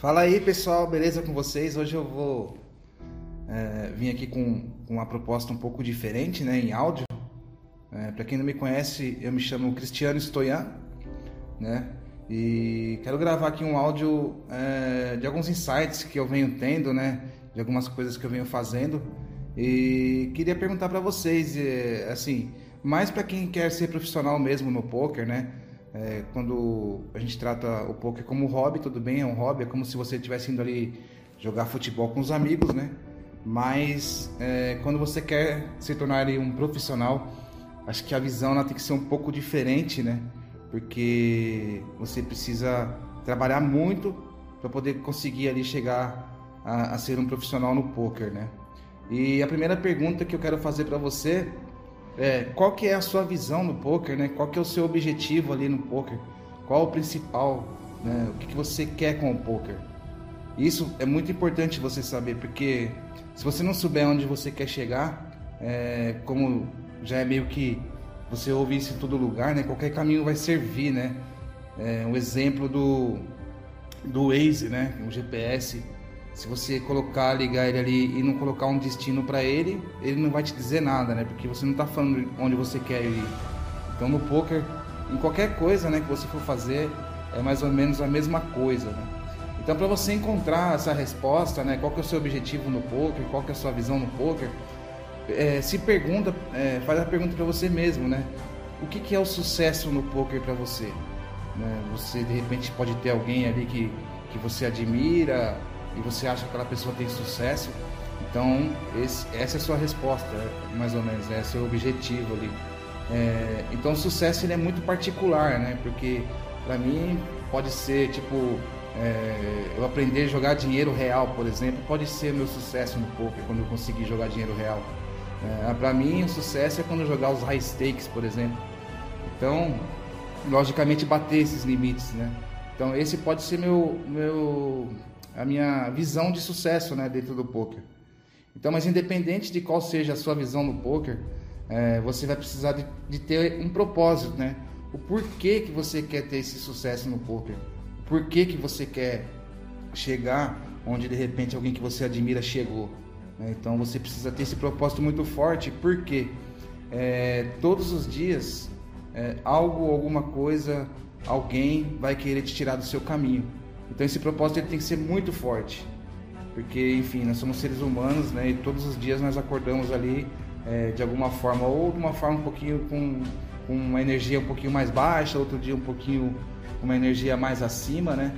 Fala aí pessoal, beleza com vocês? Hoje eu vou é, aqui com, com, uma proposta um pouco diferente, né, em áudio. É, Para quem não me conhece, eu me chamo Cristiano Stoyan, né? E quero gravar aqui um áudio é, de alguns insights que eu venho tendo, né? De algumas coisas que eu venho fazendo. E queria perguntar para vocês, é, assim, mais para quem quer ser profissional mesmo no poker, né? É, quando a gente trata o poker como hobby, tudo bem, é um hobby, é como se você estivesse indo ali jogar futebol com os amigos, né? Mas é, quando você quer se tornar um profissional, acho que a visão ela tem que ser um pouco diferente, né? Porque você precisa trabalhar muito para poder conseguir ali chegar a, a, ser um profissional no poker, né? E a primeira pergunta que eu quero fazer para você é, qual que é a sua visão no poker, né? Qual que é o seu objetivo ali no poker? Qual o principal, né? O que, que você quer com o poker? Isso é muito importante você saber, porque se você não souber onde você quer chegar, é, como já é meio que você ouve isso em todo lugar, né? Qualquer caminho vai servir, né? É, um exemplo do do Waze, né? O GPS se você colocar, ligar ele ali e não colocar um destino para ele, ele não vai te dizer nada, né? Porque você não está falando onde você quer ir. Então no poker, em qualquer coisa, né, que você for fazer, é mais ou menos a mesma coisa, né? Então para você encontrar essa resposta, né, qual que é o seu objetivo no poker, qual que é a sua visão no poker, é, se pergunta, é, faz a pergunta para você mesmo, né? O que, que é o sucesso no poker para você? Né? Você de repente pode ter alguém ali que, que você admira, e você acha que aquela pessoa tem sucesso, então esse, essa é a sua resposta, mais ou menos, né? é o objetivo ali. É, então o sucesso ele é muito particular, né? Porque para mim pode ser tipo é, eu aprender a jogar dinheiro real, por exemplo, pode ser meu sucesso no poker quando eu conseguir jogar dinheiro real. É, para mim o sucesso é quando eu jogar os high stakes, por exemplo. Então, logicamente bater esses limites, né? Então esse pode ser meu meu a minha visão de sucesso né, dentro do poker. Então, mas independente de qual seja a sua visão no poker, é, você vai precisar de, de, ter um propósito, né? O porquê que você quer ter esse sucesso no poker? O porquê que você quer chegar onde de repente alguém que você admira chegou? Né? Então você precisa ter esse propósito muito forte, porque é, todos os dias é, algo, alguma coisa, alguém vai querer te tirar do seu caminho. Então esse propósito ele tem que ser muito forte, porque enfim nós somos seres humanos, né? E todos os dias nós acordamos ali é, de alguma forma ou de uma forma um pouquinho com, com uma energia um pouquinho mais baixa, outro dia um pouquinho uma energia mais acima, né?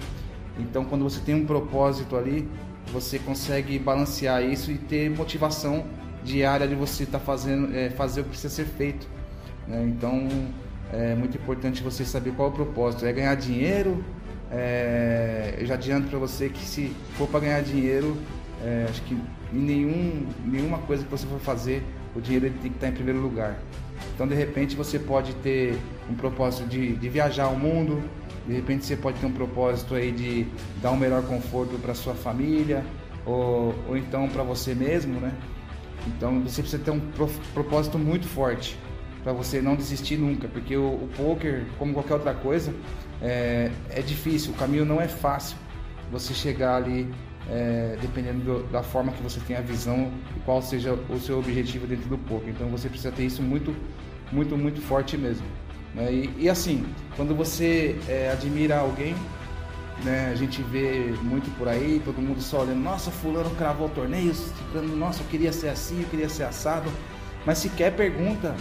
Então quando você tem um propósito ali, você consegue balancear isso e ter motivação diária de você estar tá fazendo é, fazer o que precisa ser feito. Né? Então é muito importante você saber qual é o propósito. É ganhar dinheiro, é, eu já adianto para você que se for para ganhar dinheiro, é, acho que em nenhum, nenhuma coisa que você for fazer, o dinheiro tem que estar em primeiro lugar. Então, de repente, você pode ter um propósito de, de viajar ao mundo, de repente, você pode ter um propósito aí de dar um melhor conforto para sua família, ou, ou então para você mesmo, né? Então, você precisa ter um propósito muito forte para você não desistir nunca, porque o, o poker, como qualquer outra coisa, é, é difícil, o caminho não é fácil. Você chegar ali, é, dependendo do, da forma que você tem a visão e qual seja o seu objetivo dentro do poker. Então você precisa ter isso muito, muito, muito forte mesmo. Né? E, e, assim, quando você é, admira alguém, né, a gente vê muito por aí, todo mundo só olhando, nossa, fulano cravou torneios, ficando, nossa, eu queria ser assim, eu queria ser assado, mas sequer pergunta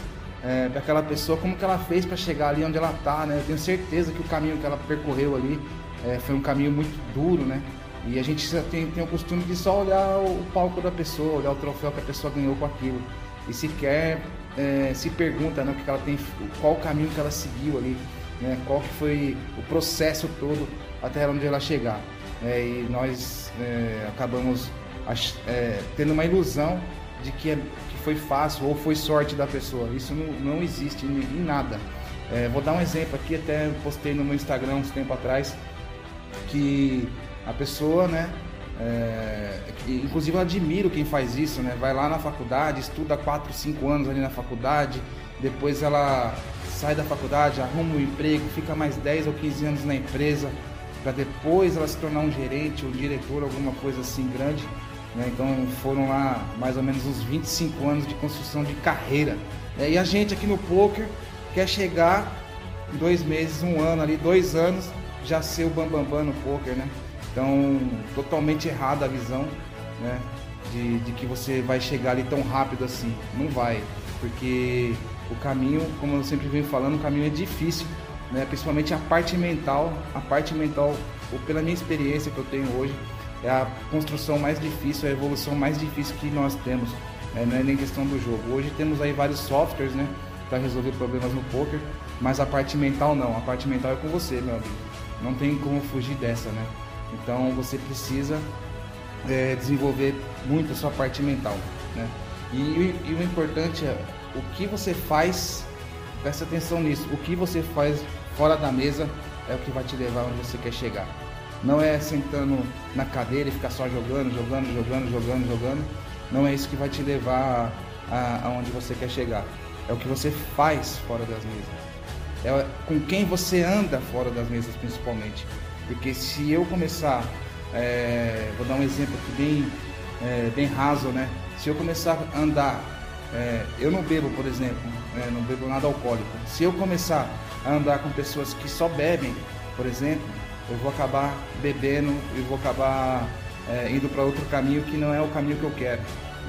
é, para aquela pessoa como que ela fez para chegar ali onde ela está, né? Eu tenho certeza que o caminho que ela percorreu ali é, foi um caminho muito duro, né? E a gente tem, tem o costume de só olhar o, palco da pessoa, olhar o troféu que a pessoa ganhou com aquilo. E sequer é, se pergunta né, que ela tem, qual o caminho que ela seguiu ali, né, qual que foi o processo todo até onde ela chegar. É, e nós é, acabamos é, tendo uma ilusão de que, é, que foi fácil ou foi sorte da pessoa. Isso não, não existe em, em nada. É, vou dar um exemplo aqui, até postei no meu Instagram uns tempo atrás, que a pessoa, né, é, inclusive eu admiro quem faz isso, né, vai lá na faculdade, estuda 4, 5 anos ali na faculdade, depois ela sai da faculdade, arruma um emprego, fica mais 10 ou 15 anos na empresa, para depois ela se tornar um gerente, um diretor, alguma coisa assim grande. Né? Então foram lá mais ou menos uns 25 anos de construção de carreira. Né? E a gente aqui no poker quer chegar em dois meses, um ano ali, dois anos, já ser o bambambam bam, bam no poker, né? Então, totalmente errada a visão, né? De, de que você vai chegar ali tão rápido assim. Não vai, porque o caminho, como eu sempre venho falando, o caminho é difícil, né? Principalmente a parte mental, a parte mental, ou pela minha experiência que eu tenho hoje, é a construção mais difícil, a evolução mais difícil que nós temos. Né? Não é nem questão do jogo. Hoje temos aí vários softwares, né? Para resolver problemas no poker, mas a parte mental não. A parte mental é com você, meu amigo. Não tem como fugir dessa, né? Então você precisa é, desenvolver muito a sua parte mental, né? E, e, o importante é o que você faz, presta atenção nisso, o que você faz fora da mesa é o que vai te levar onde você quer chegar. Não é sentando na cadeira e ficar só jogando, jogando, jogando, jogando, jogando. Não é isso que vai te levar aonde você quer chegar. É o que você faz fora das mesas. É com quem você anda fora das mesas, principalmente. Porque se eu começar, é, vou dar um exemplo aqui bem, é, bem raso, né? Se eu começar a andar, é, eu não bebo, por exemplo, né? não bebo nada alcoólico. Se eu começar a andar com pessoas que só bebem, por exemplo, eu vou acabar bebendo e vou acabar é, indo para outro caminho que não é o caminho que eu quero.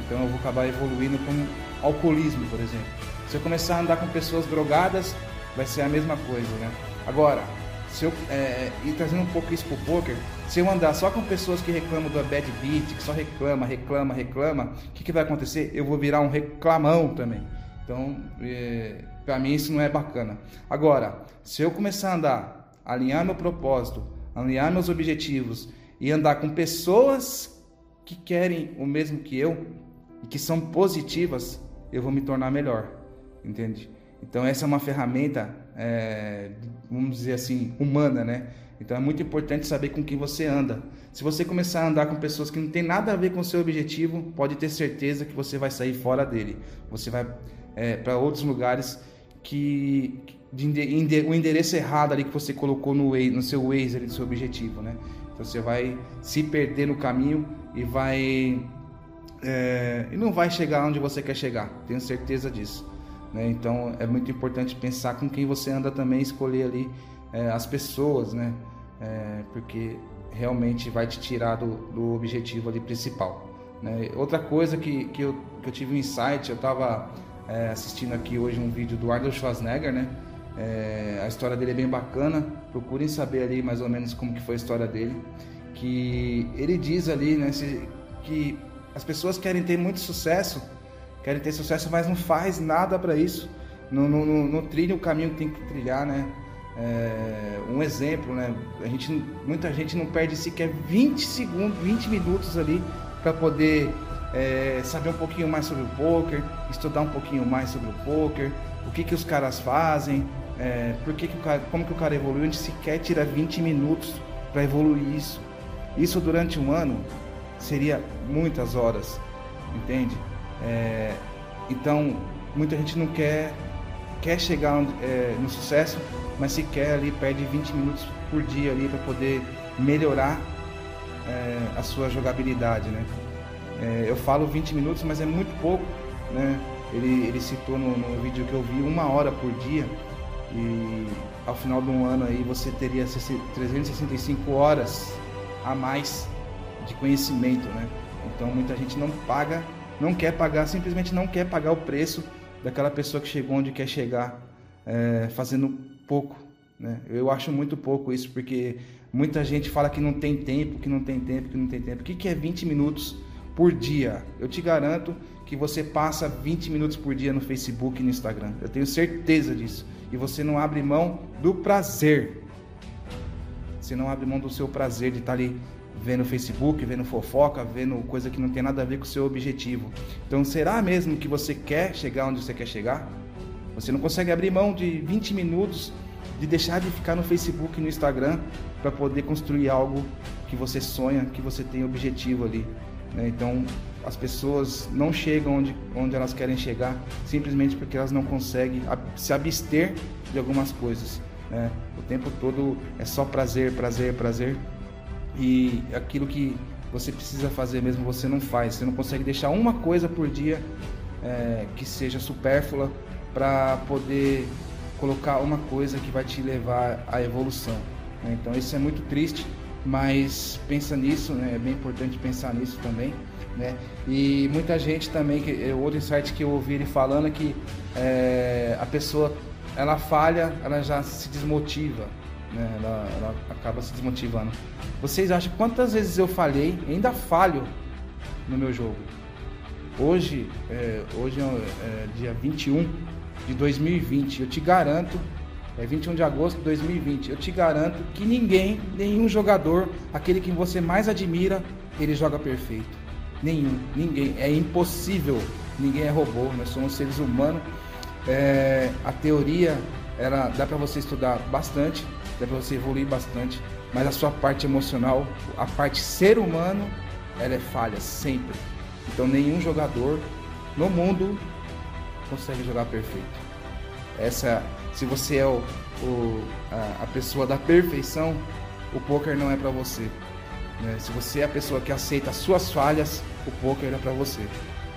Então eu vou acabar evoluindo com alcoolismo, por exemplo. Se eu começar a andar com pessoas drogadas, vai ser a mesma coisa, né? Agora, se eu é, e trazendo um pouco isso pro poker, se eu andar só com pessoas que reclamam do bad beat, que só reclama, reclama, reclama, o que, que vai acontecer? Eu vou virar um reclamão também. Então, é, para mim isso não é bacana. Agora, se eu começar a andar, alinhar meu propósito, alinhar meus objetivos e andar com pessoas que querem o mesmo que eu e que são positivas, eu vou me tornar melhor, entende? Então essa é uma ferramenta, é, vamos dizer assim, humana, né? Então é muito importante saber com quem você anda. Se você começar a andar com pessoas que não tem nada a ver com o seu objetivo, pode ter certeza que você vai sair fora dele. Você vai é, para outros lugares que de, o endereço errado ali que você colocou no, no seu Waze ali seu objetivo, né? Então você vai se perder no caminho e vai é, e não vai chegar onde você quer chegar. Tenho certeza disso. Né? Então é muito importante pensar com quem você anda também, escolher ali é, as pessoas, né? É, porque realmente vai te tirar do, do objetivo ali principal. Né? Outra coisa que, que, eu, que eu tive um insight, eu estava é, assistindo aqui hoje um vídeo do Arnold Schwarzenegger, né? É, a história dele é bem bacana. Procurem saber ali mais ou menos como que foi a história dele. Que ele diz ali, né, se, que as pessoas querem ter muito sucesso, querem ter sucesso, mas não faz nada para isso. Não, não, não, não trilha o caminho que tem que trilhar, né? É, um exemplo, né? A gente, muita gente não perde sequer 20 segundos, 20 minutos ali para poder é, saber um pouquinho mais sobre o poker, estudar um pouquinho mais sobre o poker, o que, que os caras fazem, é, por que que o cara, como que o cara evoluiu, a gente sequer tira 20 minutos para evoluir isso. Isso durante um ano seria muitas horas, entende? É, então, muita gente não quer quer chegar é, no sucesso, mas se quer ali perde 20 minutos por dia ali para poder melhorar é, a sua jogabilidade, né? É, eu falo 20 minutos, mas é muito pouco, né? Ele, ele citou no, no vídeo que eu vi uma hora por dia e ao final de um ano aí você teria 365 horas a mais de conhecimento, né? Então muita gente não paga, não quer pagar, simplesmente não quer pagar o preço daquela pessoa que chegou onde quer chegar, é, fazendo pouco, né? Eu acho muito pouco isso, porque muita gente fala que não tem tempo, que não tem tempo, que não tem tempo. O que, que é 20 minutos por dia? Eu te garanto que você passa 20 minutos por dia no Facebook e no Instagram. Eu tenho certeza disso. E você não abre mão do prazer. Você não abre mão do seu prazer de estar ali vendo Facebook, vendo fofoca, vendo coisa que não tem nada a ver com o seu objetivo. Então, será mesmo que você quer chegar onde você quer chegar? Você não consegue abrir mão de 20 minutos de deixar de ficar no Facebook e no Instagram para poder construir algo que você sonha, que você tem objetivo ali. Né? Então, as pessoas não chegam onde, onde elas querem chegar simplesmente porque elas não conseguem se abster de algumas coisas. Né? O tempo todo é só prazer, prazer, prazer. E aquilo que você precisa fazer mesmo você não faz. Você não consegue deixar uma coisa por dia é, que seja supérflua para poder colocar uma coisa que vai te levar à evolução. Né? Então isso é muito triste, mas pensa nisso, né? é bem importante pensar nisso também. Né? E muita gente também, que, é, outro insight que eu ouvi ele falando é que é, a pessoa ela falha, ela já se desmotiva, né? ela, ela acaba se desmotivando. Vocês acham quantas vezes eu falhei, ainda falho no meu jogo? Hoje, é, hoje é, é dia 21 de 2020, eu te garanto, é 21 de agosto de 2020, eu te garanto que ninguém, nenhum jogador, aquele que você mais admira, ele joga perfeito. Nenhum, ninguém. É impossível. Ninguém é robô, nós somos seres humanos. É, a teoria ela dá para você estudar bastante, dá para você evoluir bastante, mas a sua parte emocional, a parte ser humano, ela é falha sempre. Então nenhum jogador no mundo consegue jogar perfeito. Essa, se você é o, o a, a pessoa da perfeição, o poker não é para você. Né? Se você é a pessoa que aceita as suas falhas, o poker é para você.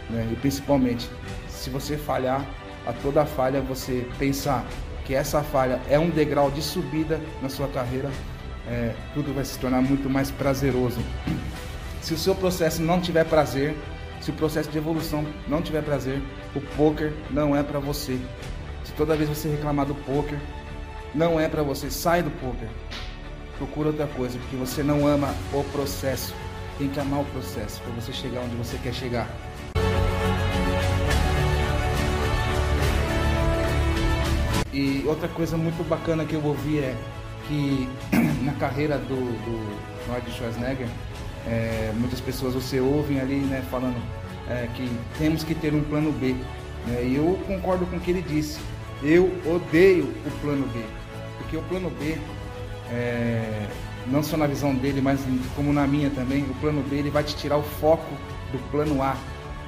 Né? E principalmente, se você falhar, a toda falha você pensar que essa falha é um degrau de subida na sua carreira, é, tudo vai se tornar muito mais prazeroso. Se o seu processo não tiver prazer, se o processo de evolução não tiver prazer, o poker não é para você. Se toda vez você reclamar do poker, não é para você, sai do poker procura outra coisa, porque você não ama o processo. Tem que amar o processo para você chegar onde você quer chegar. E outra coisa muito bacana que eu ouvi é que na carreira do, do Arnold Schwarzenegger, é, muitas pessoas você ouvem ali né, falando é, que temos que ter um plano B. Né, e eu concordo com o que ele disse. Eu odeio o plano B. Porque o plano B é, não só na visão dele, mas como na minha também, o plano B ele vai te tirar o foco do plano A.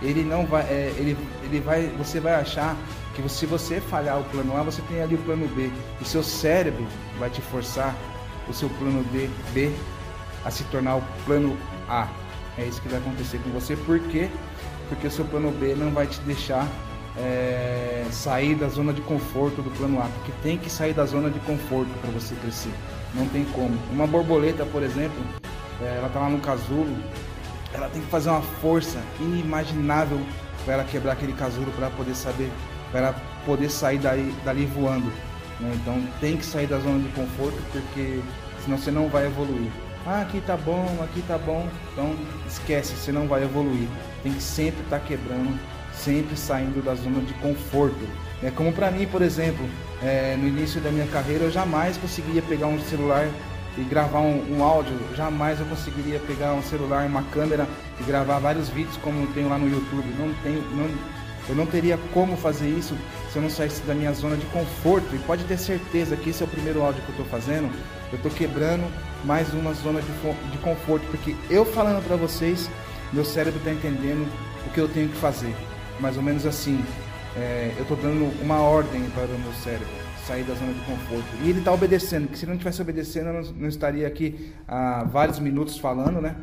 Ele não vai, é, ele, ele vai, você vai achar que se você falhar o plano A, você tem ali o plano B. O seu cérebro vai te forçar o seu plano D, B a se tornar o plano A. É isso que vai acontecer com você. Por quê? Porque o seu plano B não vai te deixar é, sair da zona de conforto do plano A, porque tem que sair da zona de conforto para você crescer. Não tem como. Uma borboleta, por exemplo, é, ela tá lá no casulo, ela tem que fazer uma força inimaginável para ela quebrar aquele casulo para poder saber, para ela poder sair daí, dali voando. Né? Então tem que sair da zona de conforto porque senão você não vai evoluir. Ah, aqui tá bom, aqui tá bom. Então esquece, você não vai evoluir. Tem que sempre estar tá quebrando, sempre saindo da zona de conforto. É como para mim, por exemplo, é, no início da minha carreira eu jamais conseguiria pegar um celular e gravar um, um, áudio, jamais eu conseguiria pegar um celular, uma câmera e gravar vários vídeos como eu tenho lá no YouTube. Não tenho, não, eu não teria como fazer isso se eu não saísse da minha zona de conforto. E pode ter certeza que esse é o primeiro áudio que eu estou fazendo. Eu estou quebrando mais uma zona de, de conforto, porque eu falando para vocês, meu cérebro está entendendo o que eu tenho que fazer. Mais ou menos assim é, eu estou dando uma ordem para o meu cérebro sair da zona de conforto. E ele está obedecendo, que se não tivesse obedecendo, eu não, não, estaria aqui há vários minutos falando né,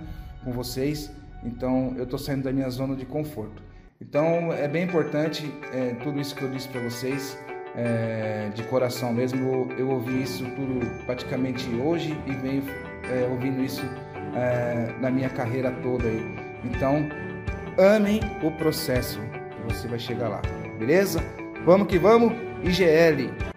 com vocês. Então, eu estou saindo da minha zona de conforto. Então, é bem importante é, tudo isso que eu disse para vocês, é, de coração mesmo. Eu, eu, ouvi isso tudo praticamente hoje e venho é, ouvindo isso é, na minha carreira toda aí. Então, amem o processo, você vai chegar lá beleza? Vamos que vamos, IGL.